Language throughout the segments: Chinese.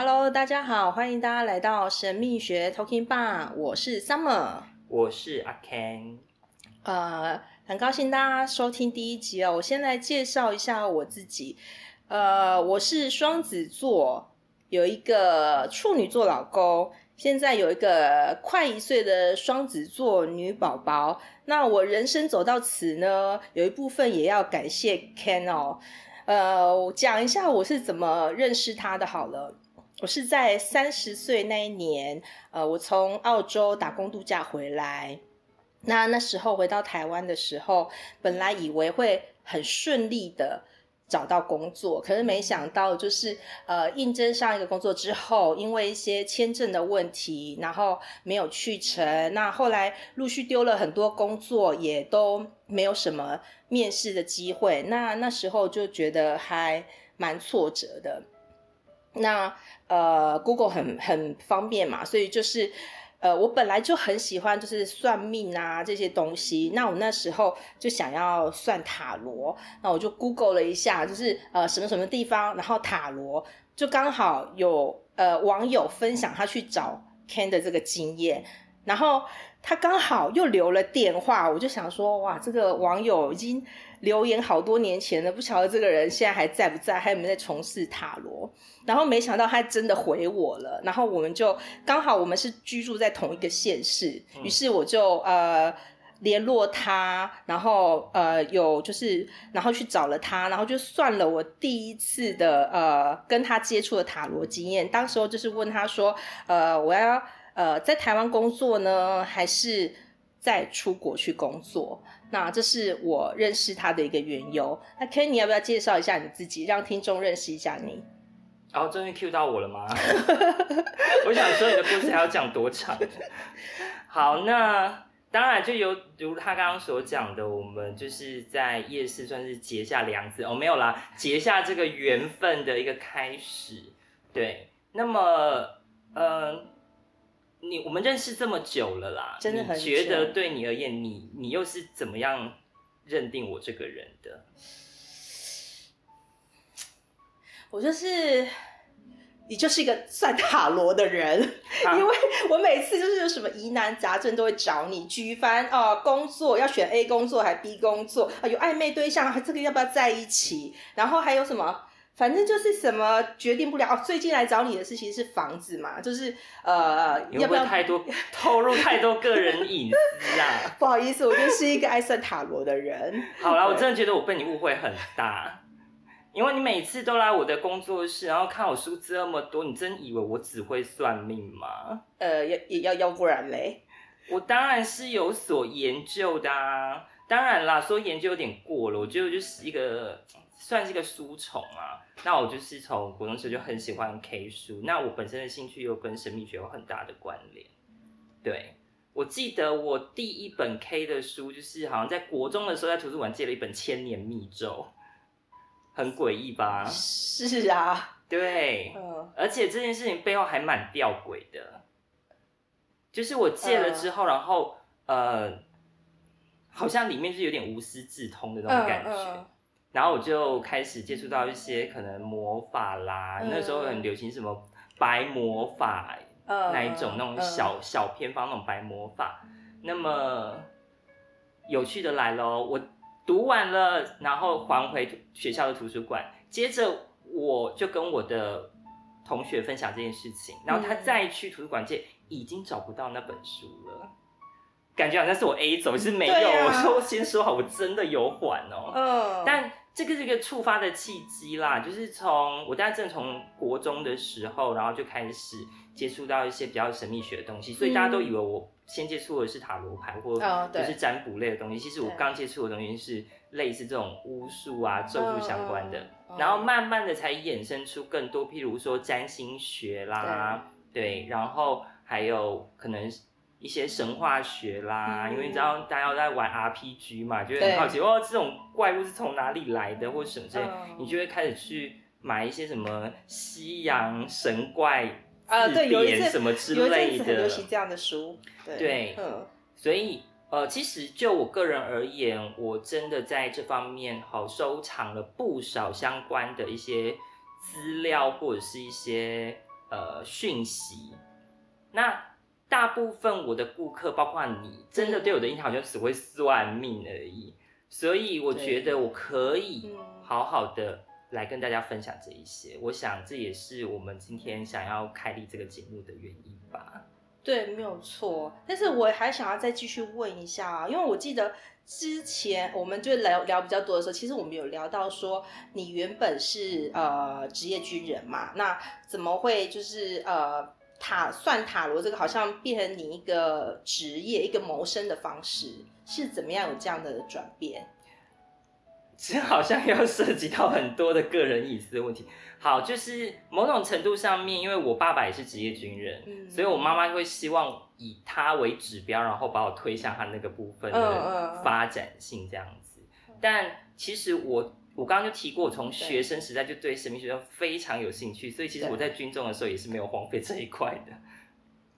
Hello，大家好，欢迎大家来到神秘学 Talking Bar，我是 Summer，我是阿 Ken，呃，很高兴大家收听第一集哦。我先来介绍一下我自己，呃，我是双子座，有一个处女座老公，现在有一个快一岁的双子座女宝宝。那我人生走到此呢，有一部分也要感谢 Ken 哦。呃，我讲一下我是怎么认识他的好了。我是在三十岁那一年，呃，我从澳洲打工度假回来。那那时候回到台湾的时候，本来以为会很顺利的找到工作，可是没想到就是呃，应征上一个工作之后，因为一些签证的问题，然后没有去成。那后来陆续丢了很多工作，也都没有什么面试的机会。那那时候就觉得还蛮挫折的。那呃，Google 很很方便嘛，所以就是呃，我本来就很喜欢就是算命啊这些东西。那我那时候就想要算塔罗，那我就 Google 了一下，就是呃什么什么地方，然后塔罗就刚好有呃网友分享他去找 Ken 的这个经验，然后他刚好又留了电话，我就想说哇，这个网友已经。留言好多年前了，不晓得这个人现在还在不在，还有没有在从事塔罗？然后没想到他真的回我了，然后我们就刚好我们是居住在同一个县市，于是我就呃联络他，然后呃有就是然后去找了他，然后就算了我第一次的呃跟他接触的塔罗经验，当时候就是问他说，呃我要呃在台湾工作呢，还是再出国去工作？那这是我认识他的一个缘由。那 Ken，你要不要介绍一下你自己，让听众认识一下你？然后终于 cue 到我了吗？我想说你的故事还要讲多长？好，那当然就有如他刚刚所讲的，我们就是在夜市算是结下梁子哦，没有啦，结下这个缘分的一个开始。对，那么，呃。你我们认识这么久了啦，真的很觉得对你而言，你你又是怎么样认定我这个人的？我就是，你就是一个算塔罗的人，啊、因为我每次就是有什么疑难杂症都会找你。举凡啊，工作要选 A 工作还是 B 工作啊，有暧昧对象，这个要不要在一起？然后还有什么？反正就是什么决定不了哦。最近来找你的事情是房子嘛，就是呃，要不要太多透露太多个人隐私啊？不好意思，我就是一个爱算塔罗的人。好啦，我真的觉得我被你误会很大，因为你每次都来我的工作室，然后看我书这么多，你真以为我只会算命吗？呃，要也要要不然嘞？我当然是有所研究的啊。当然啦，说研究有点过了，我觉得就是一个。算是一个书虫啊，那我就是从国中时就很喜欢 K 书，那我本身的兴趣又跟神秘学有很大的关联。对，我记得我第一本 K 的书，就是好像在国中的时候在图书馆借了一本《千年密咒》，很诡异吧？是啊，对，嗯，而且这件事情背后还蛮吊诡的，就是我借了之后，然后呃，好像里面是有点无师自通的那种感觉。嗯嗯然后我就开始接触到一些可能魔法啦，嗯、那时候很流行什么白魔法，嗯、那一种那种小、嗯、小偏方那种白魔法。那么有趣的来咯，我读完了，然后还回学校的图书馆，接着我就跟我的同学分享这件事情，然后他再去图书馆借，已经找不到那本书了。感觉好像是我 A 走，是没有。啊、我说先说好，我真的有缓哦。嗯。但这个是一个触发的契机啦，就是从我大概正从国中的时候，然后就开始接触到一些比较神秘学的东西，所以大家都以为我先接触的是塔罗牌或者是占卜类的东西。其实我刚接触的东西是类似这种巫术啊、咒术相关的，然后慢慢的才衍生出更多，譬如说占星学啦，对，然后还有可能。一些神话学啦，嗯、因为你知道大家都在玩 RPG 嘛，就会很好奇哦，这种怪物是从哪里来的，或者什么之类，嗯、你就会开始去买一些什么西洋神怪字典什么之类的。有一阵子很流行这样的书，对，对嗯、所以呃，其实就我个人而言，我真的在这方面好收藏了不少相关的一些资料或者是一些呃讯息。那大部分我的顾客，包括你，真的对我的印象好像只会算命而已。所以我觉得我可以好好的来跟大家分享这一些。我想这也是我们今天想要开立这个节目的原因吧。对，没有错。但是我还想要再继续问一下啊，因为我记得之前我们就聊聊比较多的时候，其实我们有聊到说你原本是呃职业军人嘛，那怎么会就是呃塔算塔罗这个好像变成你一个职业一个谋生的方式，是怎么样有这样的转变？这好像要涉及到很多的个人隐私的问题。好，就是某种程度上面，因为我爸爸也是职业军人，嗯、所以我妈妈会希望以他为指标，然后把我推向他那个部分的发展性这样子。嗯嗯、但其实我我刚刚就提过，我从学生时代就对神秘学非常有兴趣，所以其实我在军中的时候也是没有荒废这一块的。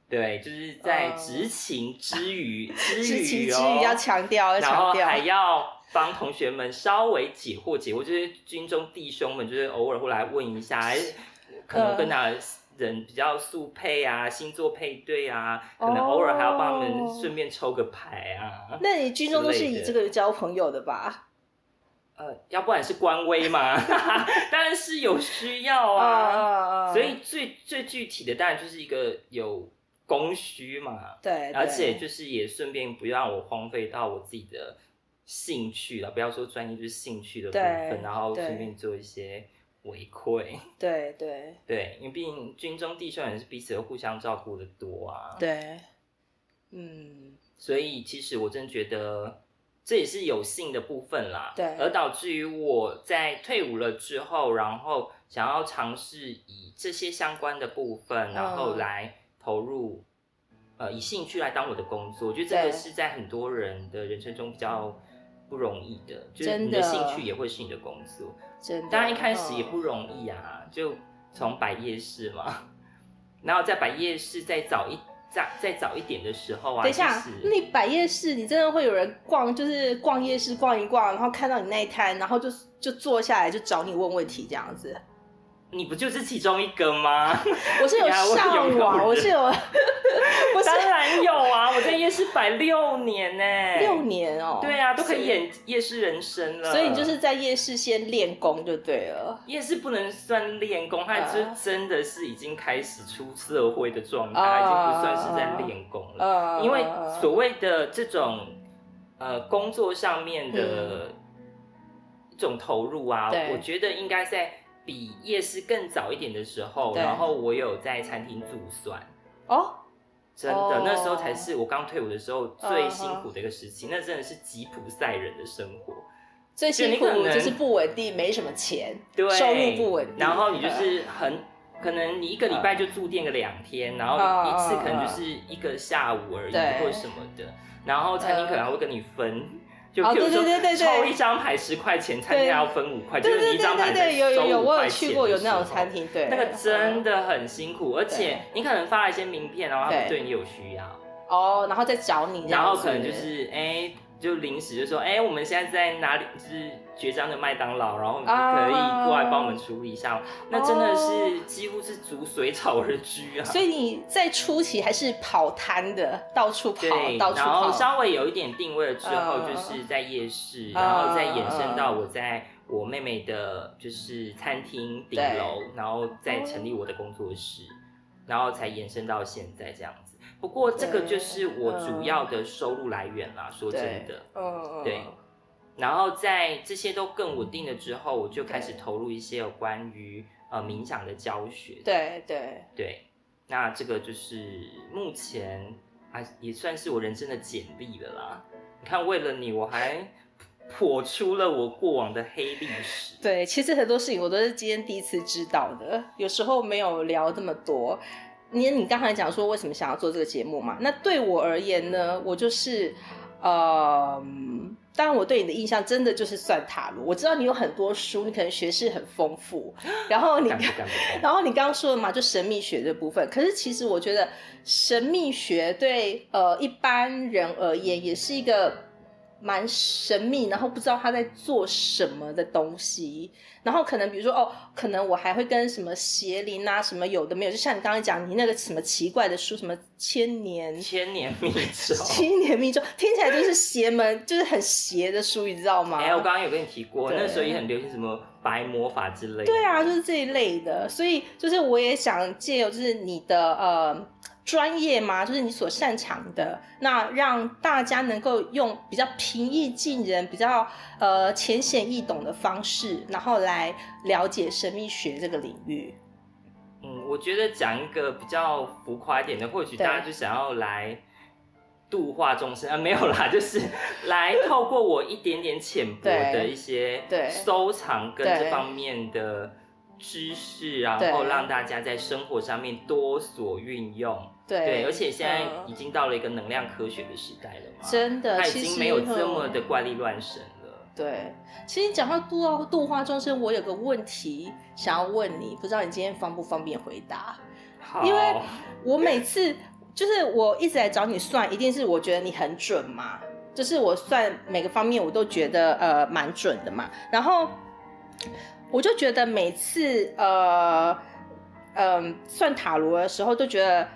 对，就是在执勤之余，之余哦，要强调，要强调，然后还要。帮同学们稍微解惑解惑，就是军中弟兄们，就是偶尔会来问一下，可能跟哪人比较速配啊，星座配对啊，可能偶尔还要帮他们顺便抽个牌啊。那你军中都是以这个交朋友的吧？呃，要不然是官威嘛，当然是有需要啊。所以最最具体的，当然就是一个有供需嘛。对，而且就是也顺便不要让我荒废到我自己的。兴趣了，不要说专业，就是兴趣的部分，然后顺便做一些回馈。对对 对，因为毕竟军中弟兄也是彼此都互相照顾的多啊。对，嗯，所以其实我真觉得这也是有幸的部分啦。对，而导致于我在退伍了之后，然后想要尝试以这些相关的部分，然后来投入，嗯、呃，以兴趣来当我的工作。我觉得这个是在很多人的人生中比较。不容易的，就是你的兴趣也会是你的工作。真的，当然一开始也不容易啊，嗯、就从摆夜市嘛，然后在摆夜市再早一再再早一点的时候啊，等一下，你摆夜市，你真的会有人逛，就是逛夜市逛一逛，然后看到你那一摊，然后就就坐下来就找你问问题这样子。你不就是其中一个吗？我是有上网，我是有，当然有啊！我在夜市摆六年呢，六年哦。对啊，都可以演夜市人生了。所以你就是在夜市先练功就对了。夜市不能算练功，它就真的是已经开始出社会的状态，已经不算是在练功了。因为所谓的这种呃工作上面的一种投入啊，我觉得应该在。比夜市更早一点的时候，然后我有在餐厅驻算哦，真的，那时候才是我刚退伍的时候最辛苦的一个时期，那真的是吉普赛人的生活，最辛苦就是不稳定，没什么钱，对，收入不稳定，然后你就是很可能你一个礼拜就住店个两天，然后一次可能就是一个下午而已，或者什么的，然后餐厅可能还会跟你分。就譬如说，抽一张牌十块钱，餐厅要分五块，就是你一张牌才收五块钱。有有有，我有去过有那种餐厅，对，那个真的很辛苦，而且你可能发了一些名片，然后他们对你有需要，哦，然后再找你，然后可能就是哎。就临时就说，哎、欸，我们现在在哪里？就是绝章的麦当劳，然后你可以过来帮我们处理一下。Uh, 那真的是几乎是逐水草而居啊。所以你在初期还是跑摊的，到处跑，对到处跑。然后稍微有一点定位了之后，就是在夜市，uh, 然后再延伸到我在我妹妹的，就是餐厅顶楼，然后再成立我的工作室，然后才延伸到现在这样子。不过这个就是我主要的收入来源啦，说真的，嗯对。然后在这些都更稳定了之后，我就开始投入一些有关于呃冥想的教学。对对对，那这个就是目前啊也算是我人生的简历了啦。你看，为了你，我还破出了我过往的黑历史。对，其实很多事情我都是今天第一次知道的，有时候没有聊这么多。你你刚才讲说为什么想要做这个节目嘛？那对我而言呢，我就是，呃，当然我对你的印象真的就是算塔罗。我知道你有很多书，你可能学识很丰富。然后你，然后你刚刚说的嘛，就神秘学这部分。可是其实我觉得神秘学对呃一般人而言也是一个蛮神秘，然后不知道他在做什么的东西。然后可能比如说哦，可能我还会跟什么邪灵啊，什么有的没有，就像你刚刚讲，你那个什么奇怪的书，什么千年千年密咒，千年密咒，听起来就是邪门，就是很邪的书，你知道吗？哎，我刚刚有跟你提过，那时候也很流行什么白魔法之类的。对啊，就是这一类的。所以就是我也想借由就是你的呃。专业吗？就是你所擅长的，那让大家能够用比较平易近人、比较呃浅显易懂的方式，然后来了解神秘学这个领域。嗯，我觉得讲一个比较浮夸一点的，或许大家就想要来度化众生啊，没有啦，就是来透过我一点点浅薄的一些收藏跟这方面的知识，然后让大家在生活上面多所运用。对，对，而且现在已经到了一个能量科学的时代了嘛，真的，它已经没有这么的怪力乱神了。对，其实讲到度度化众生，我有个问题想要问你，不知道你今天方不方便回答？好，因为我每 次就是我一直来找你算，一定是我觉得你很准嘛，就是我算每个方面我都觉得呃蛮准的嘛，然后我就觉得每次呃嗯、呃、算塔罗的时候都觉得。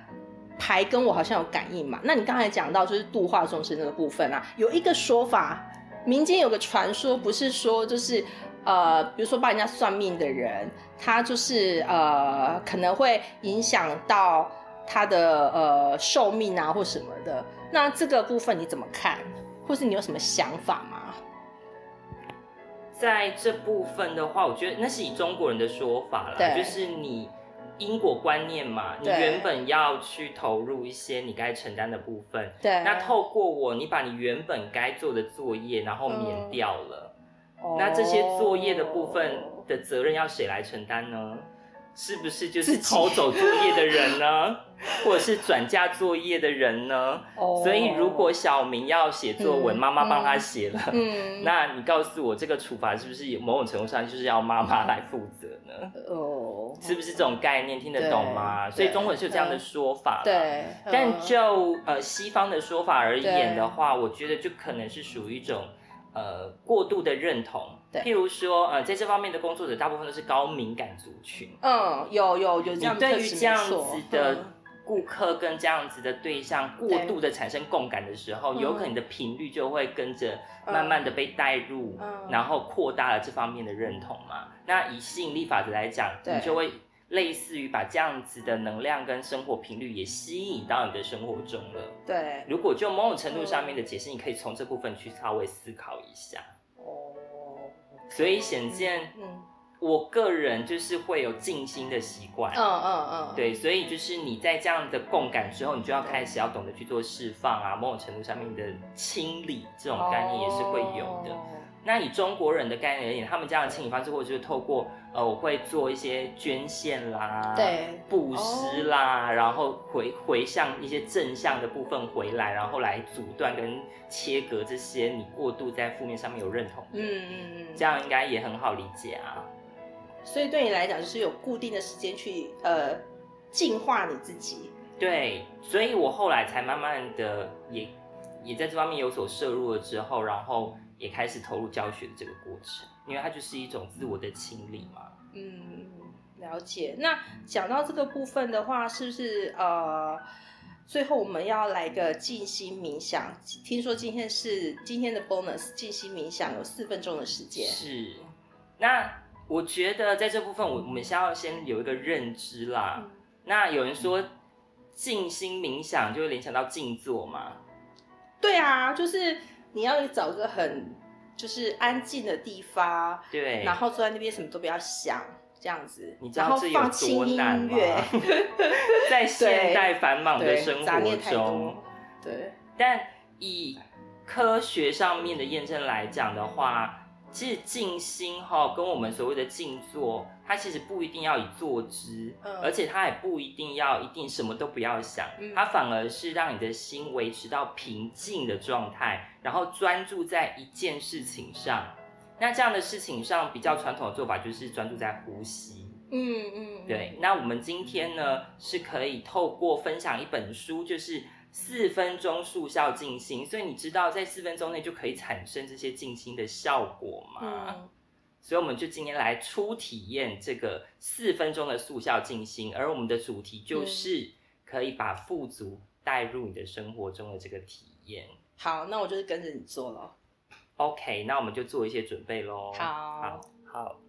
牌跟我好像有感应嘛？那你刚才讲到就是度化众生这个部分啊，有一个说法，民间有个传说，不是说就是呃，比如说帮人家算命的人，他就是呃可能会影响到他的呃寿命啊或什么的。那这个部分你怎么看？或是你有什么想法吗？在这部分的话，我觉得那是以中国人的说法啦，就是你。因果观念嘛，你原本要去投入一些你该承担的部分，对，那透过我，你把你原本该做的作业，然后免掉了，嗯、那这些作业的部分的责任要谁来承担呢？是不是就是偷走作业的人呢？或者是转嫁作业的人呢？Oh. 所以如果小明要写作文，妈妈帮他写了，嗯，那你告诉我这个处罚是不是有某种程度上就是要妈妈来负责呢？哦，oh. 是不是这种概念听得懂吗？所以中文是有这样的说法，对。但就呃西方的说法而言的话，我觉得就可能是属于一种。呃，过度的认同，对，譬如说，呃，在这方面的工作者大部分都是高敏感族群。嗯，有有有这样。你对于这样子的顾客跟这样子的对象过度的产生共感的时候，有可能你的频率就会跟着慢慢的被带入，嗯、然后扩大了这方面的认同嘛。那以吸引力法则来讲，你就会。类似于把这样子的能量跟生活频率也吸引到你的生活中了。对，如果就某种程度上面的解释，你可以从这部分去稍微思考一下。哦，所以显见，嗯，我个人就是会有静心的习惯。嗯嗯嗯。对，所以就是你在这样的共感之后，你就要开始要懂得去做释放啊，某种程度上面的清理这种概念也是会有的。那以中国人的概念而言，他们这样的清理方式，或者就是透过呃，我会做一些捐献啦，对，布施啦，哦、然后回回向一些正向的部分回来，然后来阻断跟切割这些你过度在负面上面有认同的，嗯嗯嗯，这样应该也很好理解啊。所以对你来讲，就是有固定的时间去呃净化你自己。对，所以我后来才慢慢的也也在这方面有所摄入了之后，然后。也开始投入教学的这个过程，因为它就是一种自我的清理嘛。嗯，了解。那讲到这个部分的话，是不是呃，最后我们要来个静心冥想？听说今天是今天的 bonus 静心冥想，有四分钟的时间。是。那我觉得在这部分，我我们先要先有一个认知啦。嗯、那有人说静心冥想就会联想到静坐嘛？对啊，就是。你要找个很就是安静的地方，对，然后坐在那边什么都不要想，这样子，你知道这有多难吗？在现代繁忙的生活中，对，对，但以科学上面的验证来讲的话。其实静心哈，跟我们所谓的静坐，它其实不一定要以坐姿，嗯、而且它也不一定要一定什么都不要想，嗯、它反而是让你的心维持到平静的状态，然后专注在一件事情上。那这样的事情上，比较传统的做法就是专注在呼吸。嗯嗯，对。那我们今天呢，是可以透过分享一本书，就是。四分钟速效静心，所以你知道在四分钟内就可以产生这些静心的效果吗？嗯、所以我们就今天来初体验这个四分钟的速效静心，而我们的主题就是可以把富足带入你的生活中的这个体验。好，那我就是跟着你做了。OK，那我们就做一些准备喽。好，好，好。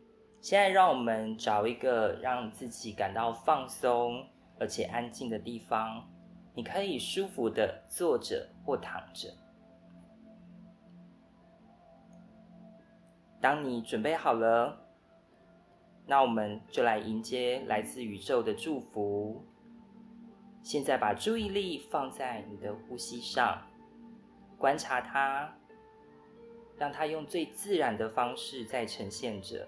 现在让我们找一个让自己感到放松而且安静的地方。你可以舒服的坐着或躺着。当你准备好了，那我们就来迎接来自宇宙的祝福。现在把注意力放在你的呼吸上，观察它，让它用最自然的方式在呈现着。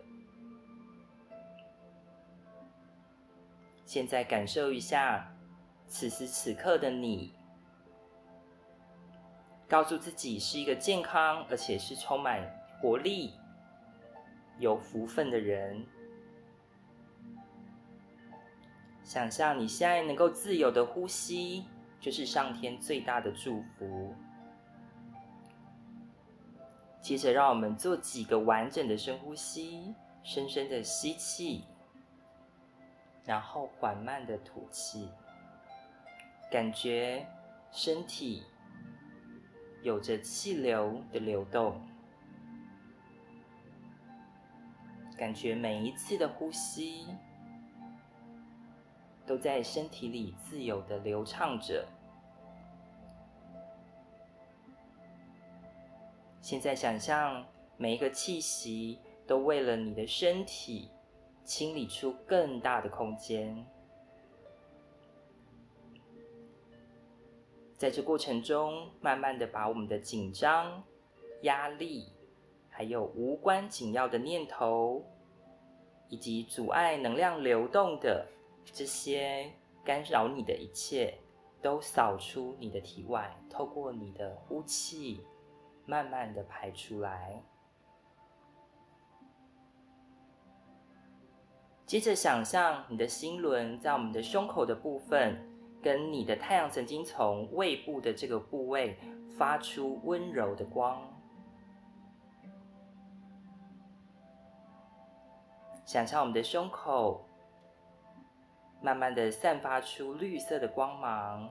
现在感受一下。此时此刻的你，告诉自己是一个健康而且是充满活力、有福分的人。想象你现在能够自由的呼吸，就是上天最大的祝福。接着，让我们做几个完整的深呼吸，深深的吸气，然后缓慢的吐气。感觉身体有着气流的流动，感觉每一次的呼吸都在身体里自由的流畅着。现在想象每一个气息都为了你的身体清理出更大的空间。在这过程中，慢慢的把我们的紧张、压力，还有无关紧要的念头，以及阻碍能量流动的这些干扰你的一切，都扫出你的体外，透过你的呼气，慢慢的排出来。接着想象你的心轮在我们的胸口的部分。跟你的太阳神经从胃部的这个部位发出温柔的光，想象我们的胸口慢慢的散发出绿色的光芒，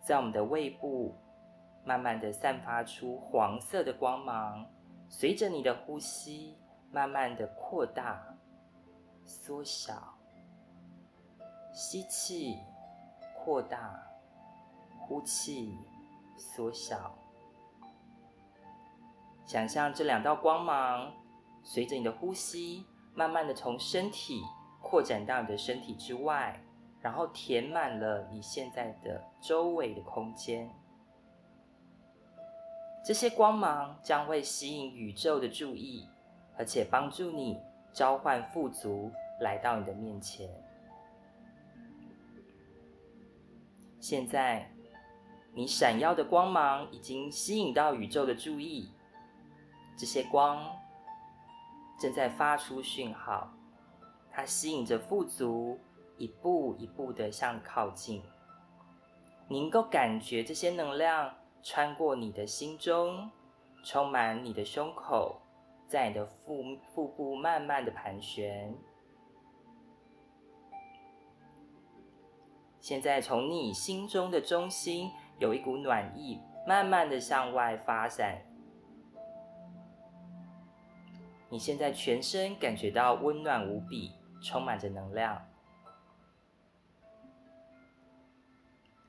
在我们的胃部慢慢的散发出黄色的光芒，随着你的呼吸慢慢的扩大、缩小，吸气。扩大，呼气，缩小。想象这两道光芒，随着你的呼吸，慢慢的从身体扩展到你的身体之外，然后填满了你现在的周围的空间。这些光芒将会吸引宇宙的注意，而且帮助你召唤富足来到你的面前。现在，你闪耀的光芒已经吸引到宇宙的注意，这些光正在发出讯号，它吸引着富足，一步一步的向靠近。你能够感觉这些能量穿过你的心中，充满你的胸口，在你的腹腹部慢慢的盘旋。现在，从你心中的中心有一股暖意，慢慢的向外发散。你现在全身感觉到温暖无比，充满着能量。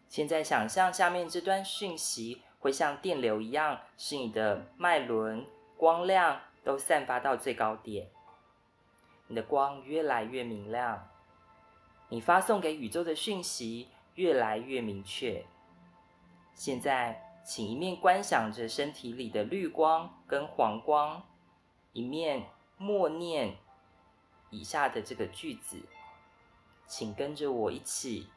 现在想象下面这段讯息会像电流一样，使你的脉轮光亮都散发到最高点，你的光越来越明亮。你发送给宇宙的讯息越来越明确。现在，请一面观想着身体里的绿光跟黄光，一面默念以下的这个句子，请跟着我一起。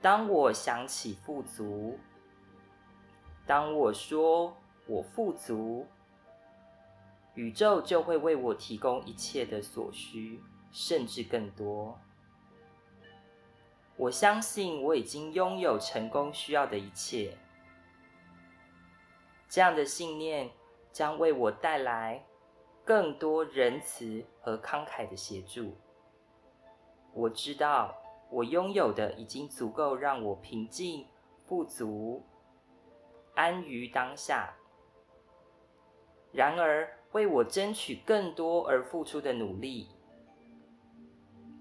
当我想起富足，当我说我富足，宇宙就会为我提供一切的所需，甚至更多。我相信我已经拥有成功需要的一切。这样的信念将为我带来更多仁慈和慷慨的协助。我知道我拥有的已经足够让我平静、富足、安于当下。然而，为我争取更多而付出的努力，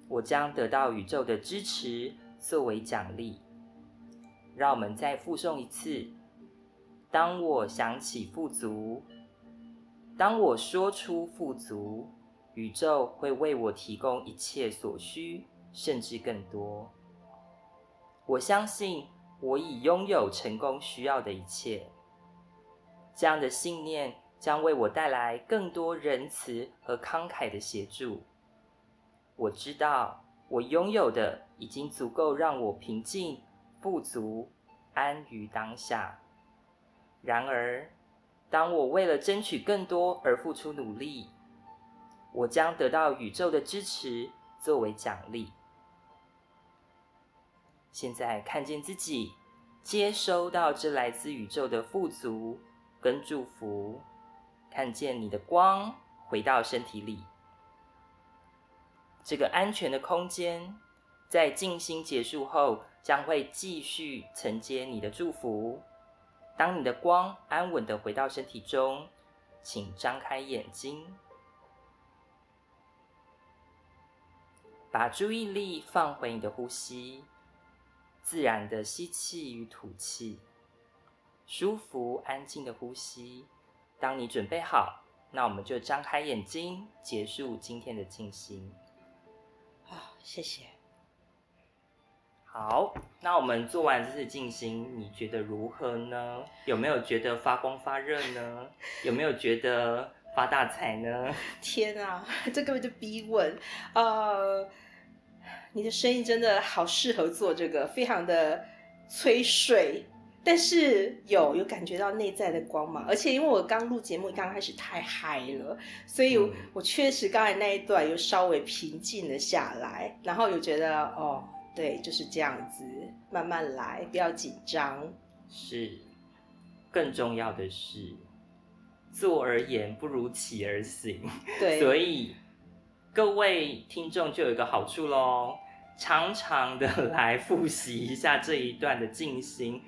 我将得到宇宙的支持作为奖励。让我们再复诵一次：当我想起富足，当我说出富足，宇宙会为我提供一切所需，甚至更多。我相信我已拥有成功需要的一切。这样的信念。将为我带来更多仁慈和慷慨的协助。我知道我拥有的已经足够让我平静、富足、安于当下。然而，当我为了争取更多而付出努力，我将得到宇宙的支持作为奖励。现在看见自己接收到这来自宇宙的富足跟祝福。看见你的光回到身体里，这个安全的空间，在静心结束后将会继续承接你的祝福。当你的光安稳的回到身体中，请张开眼睛，把注意力放回你的呼吸，自然的吸气与吐气，舒服安静的呼吸。当你准备好，那我们就张开眼睛，结束今天的静心。好，谢谢。好，那我们做完这次静心，你觉得如何呢？有没有觉得发光发热呢？有没有觉得发大财呢？天啊，这根本就逼问。呃，你的声音真的好适合做这个，非常的催睡。但是有有感觉到内在的光芒，而且因为我刚录节目刚开始太嗨了，所以我确实刚才那一段又稍微平静了下来，然后又觉得哦，对，就是这样子，慢慢来，不要紧张。是，更重要的是，坐而言不如起而行。对，所以各位听众就有一个好处喽，常常的 来复习一下这一段的静心。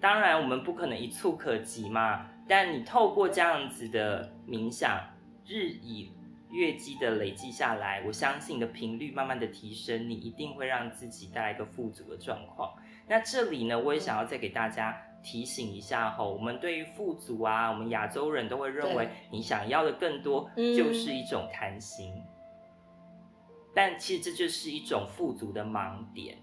当然，我们不可能一蹴可及嘛。但你透过这样子的冥想，日以月积的累积下来，我相信你的频率慢慢的提升，你一定会让自己带来一个富足的状况。那这里呢，我也想要再给大家提醒一下吼，我们对于富足啊，我们亚洲人都会认为你想要的更多就是一种贪心，但其实这就是一种富足的盲点。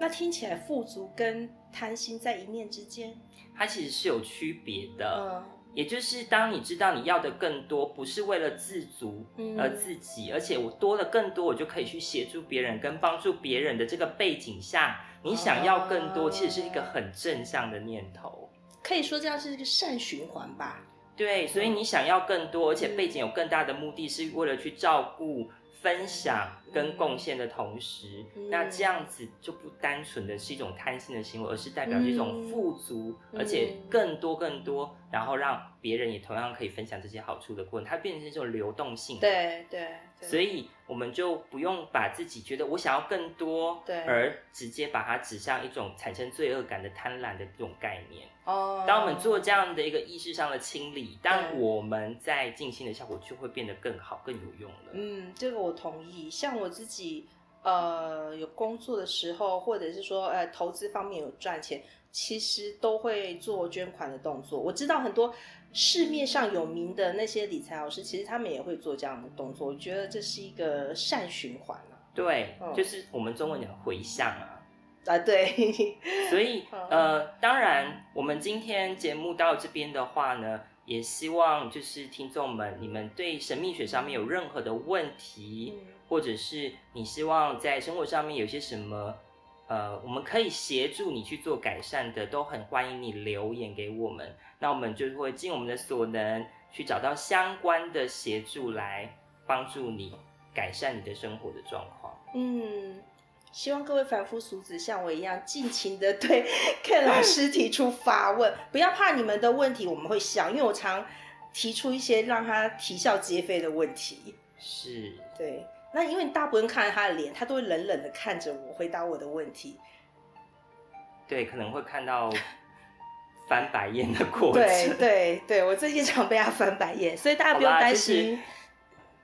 那听起来富足跟贪心在一念之间，它其实是有区别的。嗯，也就是当你知道你要的更多，不是为了自足而自己，嗯，而且我多了更多，我就可以去协助别人跟帮助别人的这个背景下，你想要更多，其实是一个很正向的念头。可以说这样是一个善循环吧？对，所以你想要更多，而且背景有更大的目的，是为了去照顾。分享跟贡献的同时，嗯，那这样子就不单纯的是一种贪心的行为，而是代表着一种富足，嗯，而且更多更多，然后让别人也同样可以分享这些好处的过程，它变成一种流动性。对对，对。所以我们就不用把自己觉得我想要更多，对，而直接把它指向一种产生罪恶感的贪婪的这种概念。哦，当我们做这样的一个意识上的清理，当我们在静心的效果就会变得更好、更有用了。嗯，这个我同意。像我自己，呃，有工作的时候，或者是说，呃，投资方面有赚钱，其实都会做捐款的动作。我知道很多市面上有名的那些理财老师，其实他们也会做这样的动作。我觉得这是一个善循环啊。对，嗯，就是我们中文讲回向啊。啊，对，所以呃，当然，我们今天节目到这边的话呢，也希望就是听众们，你们对神秘学上面有任何的问题，嗯、或者是你希望在生活上面有些什么，呃，我们可以协助你去做改善的，都很欢迎你留言给我们，那我们就会尽我们的所能去找到相关的协助来帮助你改善你的生活的状况。嗯。希望各位凡夫俗子像我一样，尽情的对 Ken 老师提出发问，不要怕你们的问题我们会笑，因为我常提出一些让他啼笑皆非的问题。是，对。那因为你大部分看着他的脸，他都会冷冷的看着我回答我的问题。对，可能会看到翻白眼的过程。对对对，我最近常被他翻白眼，所以大家不用担心。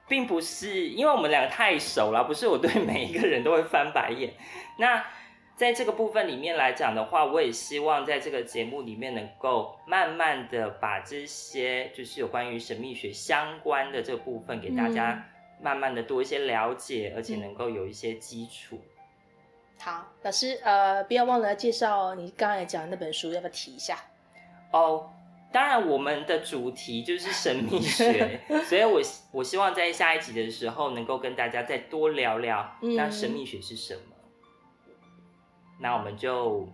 并不是因为我们两个太熟了，不是我对每一个人都会翻白眼。那在这个部分里面来讲的话，我也希望在这个节目里面能够慢慢的把这些就是有关于神秘学相关的这个部分给大家慢慢的多一些了解，嗯、而且能够有一些基础。好，老师，呃，不要忘了介绍你刚才讲的那本书，要不要提一下？哦。当然，我们的主题就是神秘学，所以我我希望在下一集的时候能够跟大家再多聊聊，那神秘学是什么？嗯、那我们就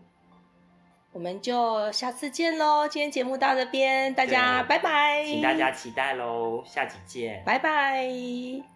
我们就下次见喽！今天节目到这边，大家拜拜，请大家期待喽，下集见，拜拜。